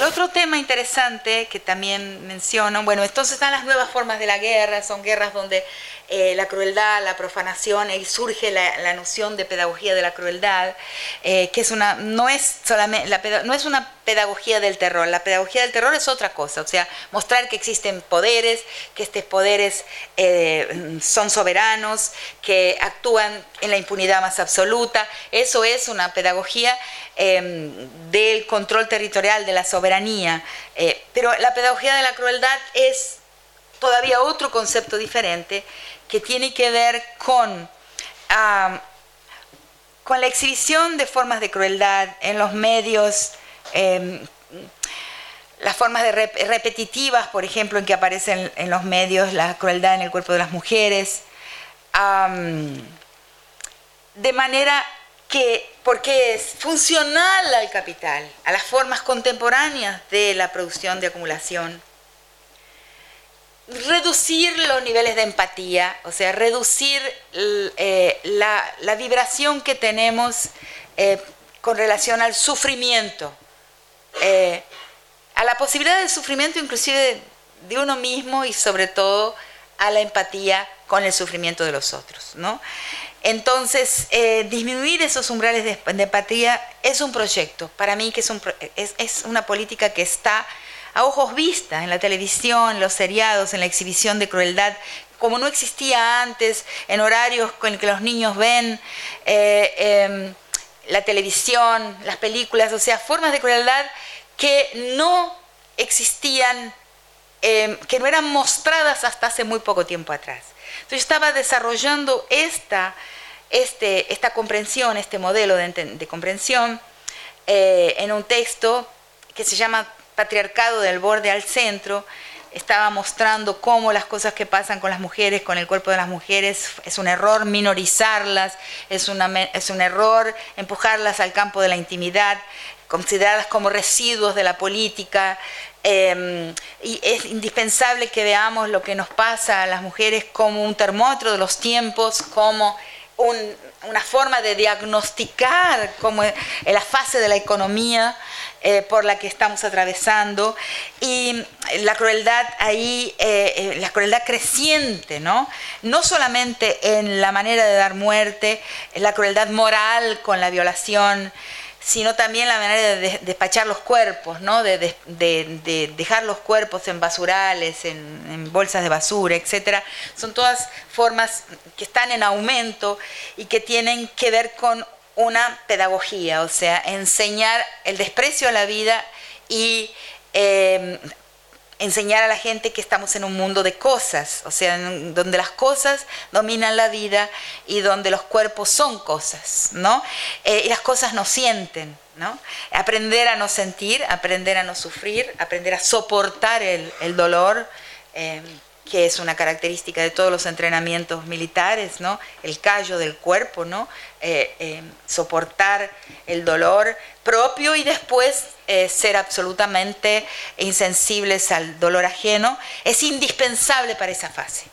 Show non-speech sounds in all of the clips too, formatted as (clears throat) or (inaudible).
el otro tema interesante que también menciono, bueno, entonces están las nuevas formas de la guerra, son guerras donde eh, la crueldad, la profanación, y surge la, noción de pedagogía de la crueldad, eh, que es una, no es solamente, la, no es una pedagogía del terror, la pedagogía del terror es otra cosa, o sea, mostrar que existen poderes, que estos poderes eh, son soberanos, que actúan en la impunidad más absoluta, eso es una pedagogía em, del control territorial, de la soberanía, pero la pedagogía de la crueldad es todavía otro concepto diferente que tiene que ver con, con la exhibición de formas de crueldad en los medios, em, las formas repetitivas, por ejemplo, en que aparecen en los medios la crueldad en el cuerpo de las mujeres, de manera que, porque es funcional al capital, a las formas contemporáneas de la producción de acumulación, reducir los niveles de empatía, o sea, reducir eh, la, vibración que tenemos eh, con relación al sufrimiento, eh, a la posibilidad del sufrimiento inclusive de, uno mismo y sobre todo a la empatía con el sufrimiento de los otros. ¿no? Entonces, disminuir esos umbrales de, empatía es un proyecto, para mí que es, un, es, es una política que está a ojos vistas en la televisión, en los seriados, en la exhibición de crueldad, como no existía antes, en horarios con que los niños ven eh, em, la televisión, las películas, o sea, formas de crueldad que no existían, em, que no eran mostradas hasta hace muy poco tiempo atrás. Entonces estaba desarrollando esta, este, esta comprensión, este modelo de, comprensión eh, en un texto que se llama patriarcado del borde al centro, estaba mostrando cómo las cosas que pasan con las mujeres, con el cuerpo de las mujeres, es un error minorizarlas, es, un error empujarlas al campo de la intimidad, consideradas como residuos de la política. Em, y es indispensable que veamos lo que nos pasa a las mujeres como un termómetro de los tiempos, como una forma de diagnosticar como la fase de la economía eh, por la que estamos atravesando y la crueldad ahí, eh, eh, la crueldad creciente, ¿no? No solamente en la manera de dar muerte, la crueldad moral con la violación, sino también la manera de despachar los cuerpos, ¿no? de, dejar los cuerpos en basurales, en, bolsas de basura, etc. Son todas formas que están en aumento y que tienen que ver con una pedagogía, o sea, enseñar el desprecio a la vida y em, enseñar a la gente que estamos en un mundo de cosas, o sea, donde las cosas dominan la vida y donde los cuerpos son cosas, ¿no? Eh, y las cosas no sienten, ¿no? Aprender a no sentir, aprender a no sufrir, aprender a soportar el, dolor. Em, que es una característica de todos los entrenamientos militares, ¿no? El callo del cuerpo, ¿no? Eh, eh, soportar el dolor propio y después eh, ser absolutamente insensibles al dolor ajeno, es indispensable para esa fase.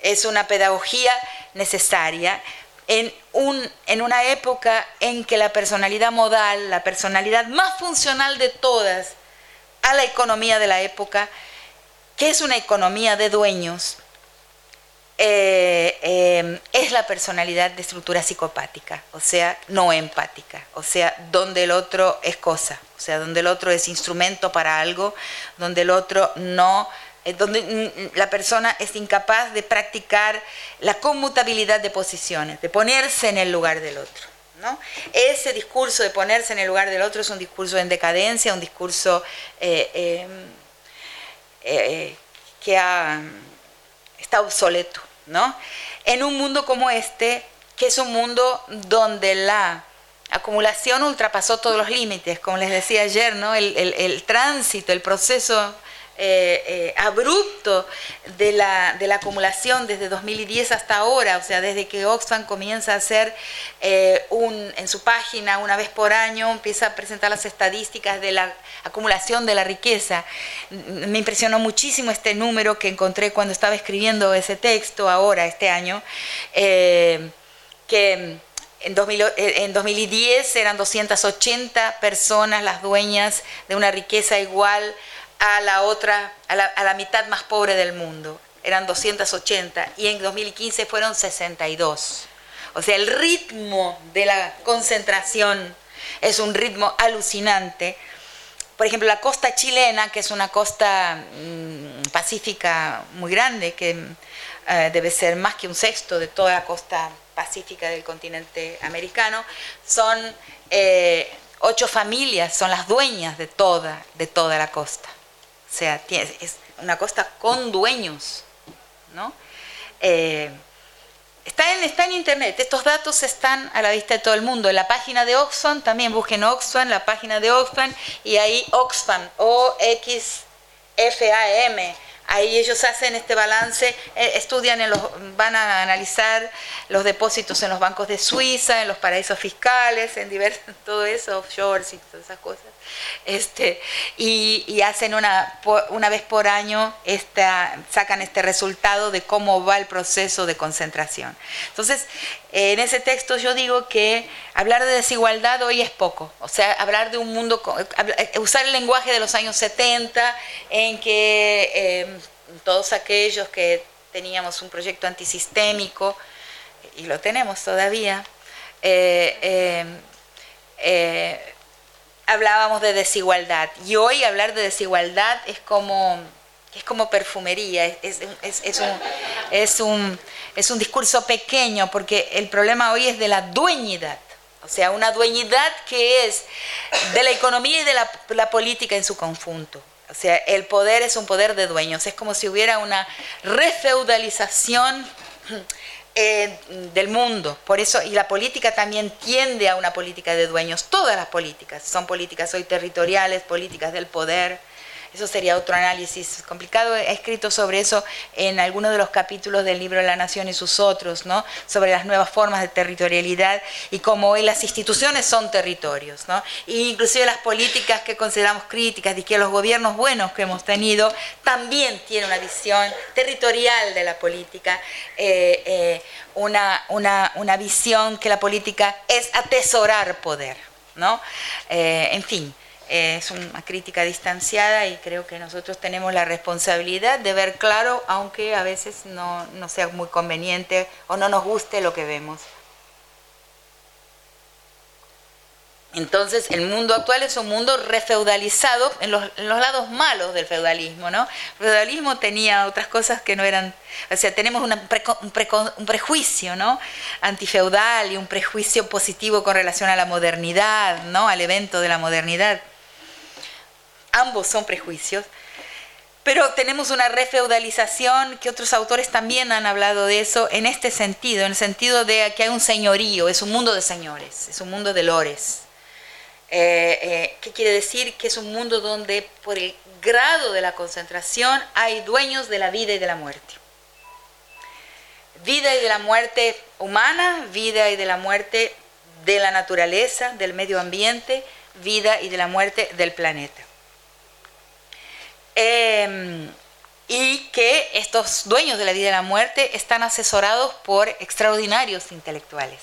Es una pedagogía necesaria en, un, en una época en que la personalidad modal, la personalidad más funcional de todas a la economía de la época, que es una economía de dueños, eh, eh, es la personalidad de estructura psicopática, o sea, no empática, o sea, donde el otro es cosa, o sea, donde el otro es instrumento para algo, donde el otro no, eh, donde mm, la persona es incapaz de practicar la conmutabilidad de posiciones, de ponerse en el lugar del otro. ¿no? Ese discurso de ponerse en el lugar del otro es un discurso en decadencia, un discurso eh, que está obsoleto, ¿no? En un mundo como este, que es un mundo donde la acumulación ultrapasó todos los límites, como les decía ayer, ¿no? el tránsito, el proceso eh, eh, abrupto de la, de la, acumulación desde 2010 hasta ahora, o sea, desde que Oxfam comienza a hacer eh, en su página una vez por año, empieza a presentar las estadísticas de la acumulación de la riqueza. Me impresionó muchísimo este número que encontré cuando estaba escribiendo ese texto ahora, este año, que en, 2010 eran 280 personas las dueñas de una riqueza igual a la otra, a la, mitad más pobre del mundo. Eran 280 y en 2015 fueron 62. O sea, el ritmo de la concentración es un ritmo alucinante. Por ejemplo, la costa chilena, que es una costa mm, pacífica muy grande, que eh, debe ser más que un sexto de toda la costa pacífica del continente americano, son eh, ocho familias, son las dueñas de toda, de toda la costa. O sea, es una costa con dueños, ¿no? Eh, está, en, está en internet, estos datos están a la vista de todo el mundo. En la página de Oxfam, también busquen Oxfam, la página de Oxfam, y ahí Oxfam, O-X-F-A-M, Ahí ellos hacen este balance, eh, estudian, en los, van a analizar los depósitos en los bancos de Suiza, en los paraísos fiscales, en diversos, (laughs) todo eso, offshores y todas esas cosas. Este, y, hacen una, una vez por año, esta, sacan este resultado de cómo va el proceso de concentración. Entonces, en ese texto yo digo que hablar de desigualdad hoy es poco, o sea, hablar de un mundo, eh, usar el lenguaje de los años 70 en que em, todos aquellos que teníamos un proyecto antisistémico, y lo tenemos todavía, eh, em, eh, hablábamos de desigualdad y hoy hablar de desigualdad es como, es como perfumería, es, un, es, un, es un discurso pequeño porque el problema hoy es de la dueñidad. O sea, una dueñidad que es de la economía y de la política en su conjunto. O sea, el poder es un poder de dueños. Es como si hubiera una refeudalización (clears throat) eh, del mundo. Por eso, y la política también tiende a una política de dueños. Todas las políticas son políticas hoy territoriales, políticas del poder. Eso sería otro análisis complicado. He escrito sobre eso en algunos de los capítulos del libro La Nación y sus otros, ¿no? sobre las nuevas formas de territorialidad y cómo hoy las instituciones son territorios. ¿no? E inclusive las políticas que consideramos críticas y que los gobiernos buenos que hemos tenido también tienen una visión territorial de la política, eh, eh, una, una, una, visión que la política es atesorar poder. ¿no? Eh, en fin es una crítica distanciada y creo que nosotros tenemos la responsabilidad de ver claro, aunque a veces no, sea muy conveniente o no nos guste lo que vemos. Entonces, el mundo actual es un mundo refeudalizado en los, lados malos del feudalismo, ¿no? El feudalismo tenía otras cosas que no eran, o sea, tenemos un, un, prejuicio, ¿no? Antifeudal y un prejuicio positivo con relación a la modernidad, ¿no? Al evento de la modernidad ambos son prejuicios, pero tenemos una refeudalización que otros autores también han hablado de eso en este sentido, en el sentido de que hay un señorío, es un mundo de señores, es un mundo de lores. Eh, eh, ¿Qué quiere decir? Que es un mundo donde por el grado de la concentración hay dueños de la vida y de la muerte. Vida y de la muerte humana, vida y de la muerte de la naturaleza, del medio ambiente, vida y de la muerte del planeta. Em, y que estos dueños de la vida y la muerte están asesorados por extraordinarios intelectuales.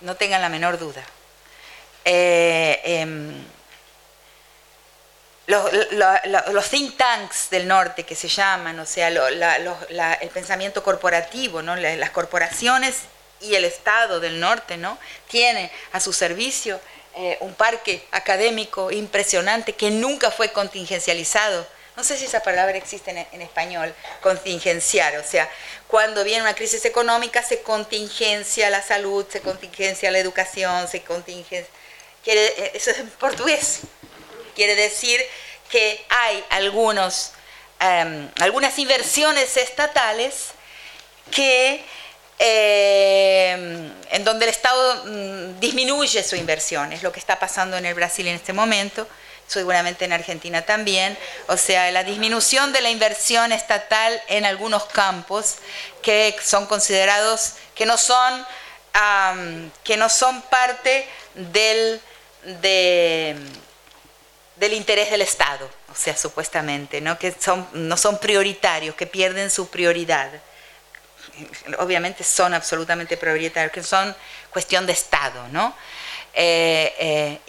No tengan la menor duda. Eh, em, los, think tanks del norte que se llaman, o sea, el pensamiento corporativo, ¿no? las corporaciones y el Estado del norte, ¿no? Tiene a su servicio eh, un parque académico impresionante que nunca fue contingencializado. No sé si esa palabra existe en, español, contingenciar. O sea, cuando viene una crisis económica se contingencia la salud, se contingencia la educación, se contingencia... Quiere, eh, eso es en portugués. Quiere decir que hay algunos, em, algunas inversiones estatales que eh, en donde el Estado mm, disminuye su inversión, es lo que está pasando en el Brasil en este momento, seguramente en Argentina también, o sea, la disminución de la inversión estatal en algunos campos que son considerados, que no son, que no son parte del, del interés del Estado, o sea, supuestamente, ¿no? que son, no son prioritarios, que pierden su prioridad obviamente son absolutamente prioritarios, que son cuestión de Estado, ¿no? Eh,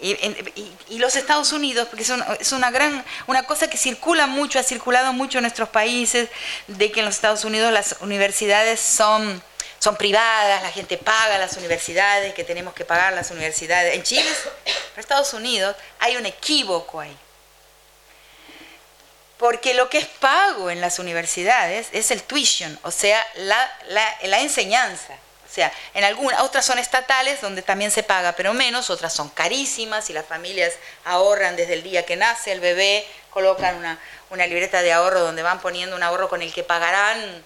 eh, y, los Estados Unidos, porque es, una, gran, una cosa que circula mucho, ha circulado mucho en nuestros países, de que en los Estados Unidos las universidades son, son privadas, la gente paga las universidades, que tenemos que pagar las universidades. En Chile, en Estados Unidos, hay un equívoco ahí. Porque lo que es pago en las universidades es el tuition, o sea, la, enseñanza. O sea, en algunas, otras son estatales donde también se paga, pero menos, otras son carísimas y las familias ahorran desde el día que nace el bebé, colocan una libreta de ahorro donde van poniendo un ahorro con el que pagarán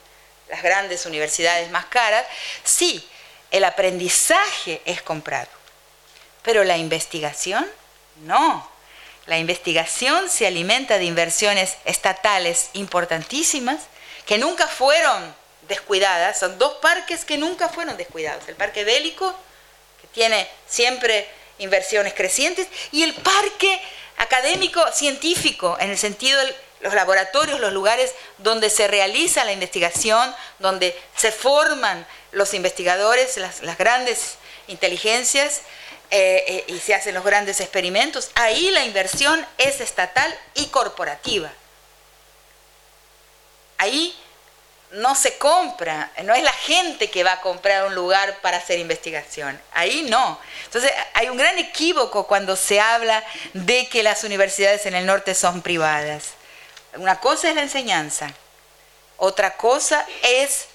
las grandes universidades más caras. Sí, el aprendizaje es comprado, pero la investigación no. La investigación se alimenta de inversiones estatales importantísimas que nunca fueron descuidadas. Son dos parques que nunca fueron descuidados. El parque bélico, que tiene siempre inversiones crecientes, y el parque académico científico, en el sentido de los laboratorios, los lugares donde se realiza la investigación, donde se forman los investigadores, las, grandes inteligencias, eh, eh, y se hacen los grandes experimentos, ahí la inversión es estatal y corporativa. Ahí no se compra, no es la gente que va a comprar un lugar para hacer investigación, ahí no. Entonces hay un gran equívoco cuando se habla de que las universidades en el norte son privadas. Una cosa es la enseñanza, otra cosa es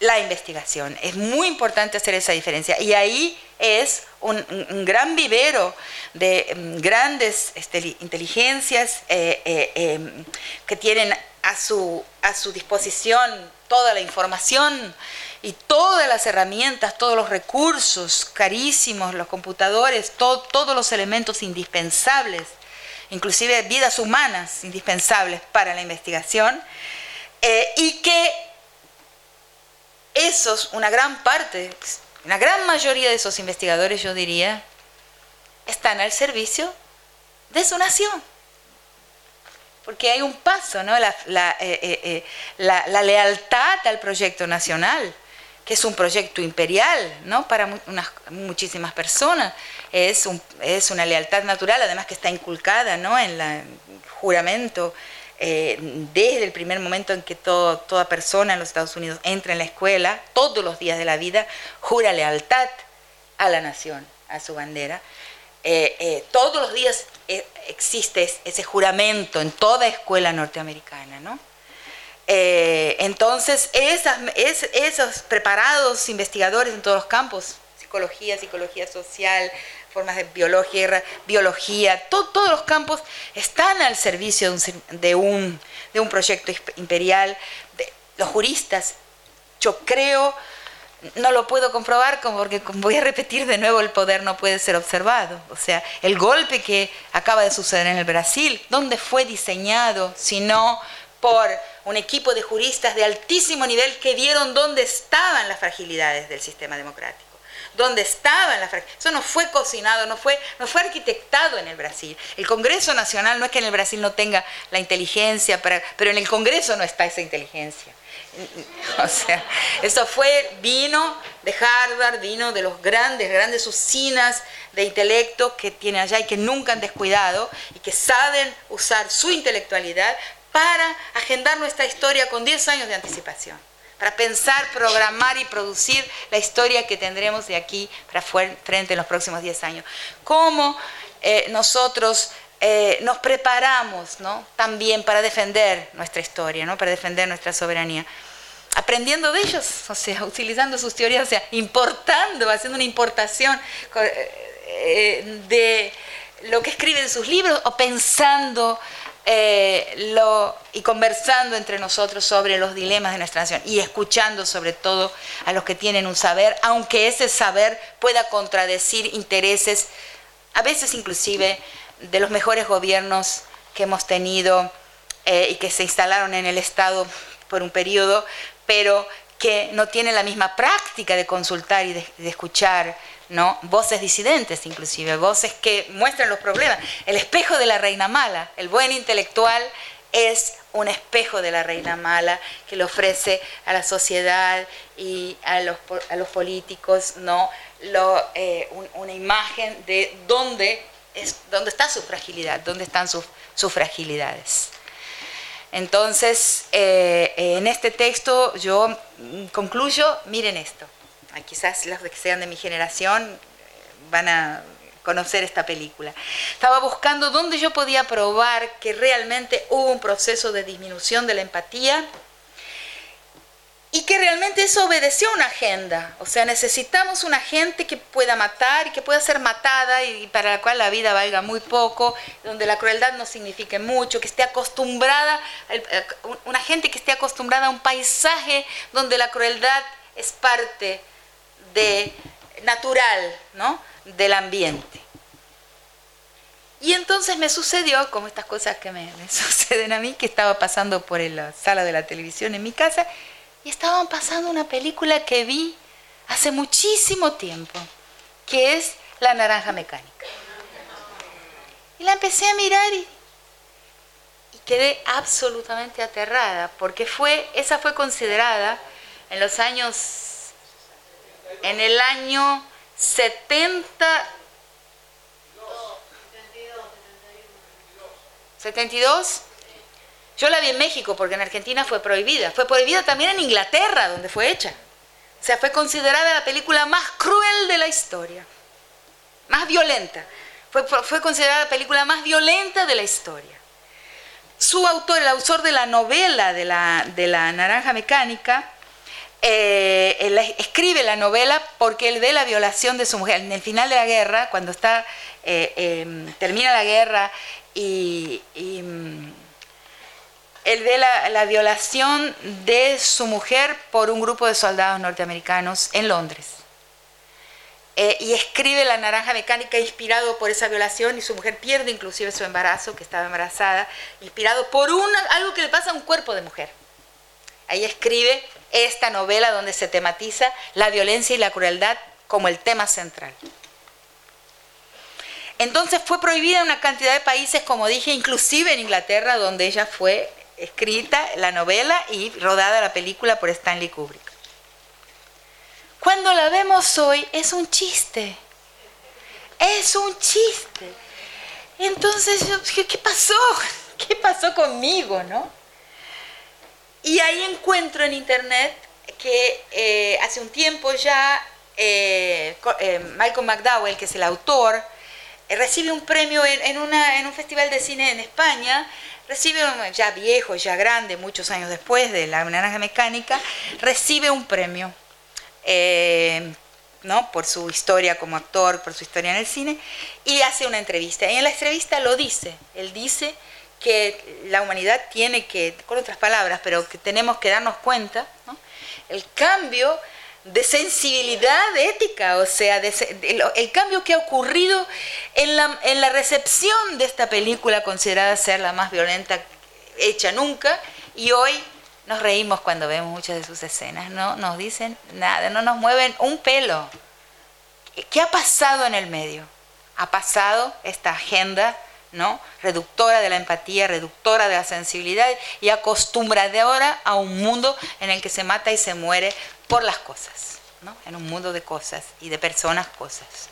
la investigación. Es muy importante hacer esa diferencia. Y ahí es un, gran vivero de mm, grandes este, inteligencias eh, eh, em, que tienen a su, a su disposición toda la información y todas las herramientas, todos los recursos carísimos, los computadores, todos los elementos indispensables, inclusive vidas humanas indispensables para la investigación, eh, y que esos, una gran parte, una gran mayoría de esos investigadores, yo diría, están al servicio de su nación porque hay un paso, ¿no? La, eh, eh, eh, la, la, lealtad al proyecto nacional, que es un proyecto imperial, ¿no? Para muchísimas personas. Es, es una lealtad natural, además que está inculcada, ¿no? En el juramento, desde el primer momento en que todo, toda persona en los Estados Unidos entra en la escuela, todos los días de la vida, jura lealtad a la nación, a su bandera. todos los días existe ese juramento en toda escuela norteamericana, ¿no? Eh, entonces, esas, esos preparados investigadores en todos los campos, psicología, psicología social, formas de biología, biología todos los campos están al servicio de un, de un, proyecto imperial. los juristas, yo creo no lo puedo comprobar porque voy a repetir de nuevo, el poder no puede ser observado. O sea, el golpe que acaba de suceder en el Brasil, ¿dónde fue diseñado sino por un equipo de juristas de altísimo nivel que vieron dónde estaban las fragilidades del sistema democrático? Dónde estaban las fragilidades. Eso no fue cocinado, no fue, no fue arquitectado en el Brasil. El Congreso Nacional no es que en el Brasil no tenga la inteligencia, pero en el Congreso no está esa inteligencia. (laughs) O sea, eso fue, vino de Harvard, vino de los grandes, grandes usinas de intelecto que tiene allá y que nunca han descuidado y que saben usar su intelectualal para agendar nuestra historia con 10 años de anticipación, para pensar, programar y producir la historia que tendremos de aquí para frente en los próximos 10 años. ¿Cómo eh, nosotros eh, nos preparamos ¿no? también para defender nuestra historia, ¿no? para defender nuestra soberanía. Aprendiendo de ellos, o sea, (laughs) utilizando sus teorías, o sea, importando, haciendo una importación eh, de lo que escriben sus libros o pensando eh, y conversando entre nosotros sobre los dilemas de nuestra nación y escuchando sobre todo a los que tienen un saber, aunque ese saber pueda contradecir intereses, a veces inclusive de los mejores gobiernos que hemos tenido eh, y que se instalaron en el Estado por un periodo, pero que no tienen la misma práctica de consultar y de, escuchar ¿no? voces disidentes inclusive, voces que muestran los problemas. El espejo de la reina mala, el buen intelectual es un espejo de la reina mala que le ofrece a la sociedad y a los, a los políticos ¿no? Eh, una imagen de dónde, es, dónde está su fragilidad, dónde están sus, sus fragilidades. Entonces, eh, en este texto yo concluyo, miren esto, quizás los que sean de mi generación eh, van a conocer esta película. Estaba buscando dónde yo podía probar que realmente hubo un proceso de disminución de la empatía y que realmente eso obedeció a una agenda. O sea, necesitamos una gente que pueda matar y que pueda ser matada y para la cual la vida valga muy poco, donde la crueldad no signifique mucho, que esté acostumbrada, eh, una gente que esté acostumbrada a un paisaje donde la crueldad es parte de natural, ¿no? del ambiente. Y entonces me sucedió, como estas cosas que me, (laughs) suceden a mí, que estaba pasando por la sala de la televisión en mi casa y estaban pasando una película que vi hace muchísimo tiempo, que es La Naranja Mecánica. Y la empecé a mirar y, y quedé absolutamente aterrada, porque fue, esa fue considerada en los años, en el año 70... 72. Yo la vi en México porque en Argentina fue prohibida. Fue prohibida también en Inglaterra, donde fue hecha. O sea, fue considerada la película más cruel de la historia. Más violenta. Fue, fue considerada la película más violenta de la historia. Su autor, el autor de la novela de la, de la Naranja Mecánica, eh, escribe la novela porque él ve la violación de su mujer. En el final de la guerra, cuando está, eh, em, termina la guerra y, mm, él ve la, violación de su mujer por un grupo de soldados norteamericanos en Londres. Eh, y escribe La Naranja Mecánica inspirado por esa violación y su mujer pierde inclusive su embarazo, que estaba embarazada, inspirado por una, algo que le pasa a un cuerpo de mujer. Ahí escribe esta novela donde se tematiza la violencia y la crueldad como el tema central. Entonces fue prohibida en una cantidad de países, como dije, inclusive en Inglaterra, donde ella fue escrita la novela y rodada la película por Stanley Kubrick. Cuando la vemos hoy es un chiste, es un chiste. Entonces yo dije, ¿qué pasó? (laughs) ¿Qué pasó conmigo, no? Y ahí encuentro en internet que eh, hace un tiempo ya eh, eh, Michael McDowell, que es el autor, recibe un premio en, un festival de cine en España, recibe, ya viejo, ya grande, muchos años después de La Naranja Mecánica, recibe un premio. ¿no? por su historia como actor, por su historia en el cine, y hace una entrevista. Y en la entrevista lo dice, él dice que la humanidad tiene que, con otras palabras, pero que tenemos que darnos cuenta, el cambio de sensibilidad ética, o sea, el, cambio que ha ocurrido en la, en la recepción de esta película considerada ser la más violenta hecha nunca, y hoy nos reímos cuando vemos muchas de sus escenas, no nos dicen nada, no nos mueven un pelo. ¿Qué ha pasado en el medio? Ha pasado esta agenda ¿no? reductora de la empatía, reductora de la sensibilidad y acostumbradora a un mundo en el que se mata y se muere por las cosas, ¿no? en un mundo de cosas y de personas cosas.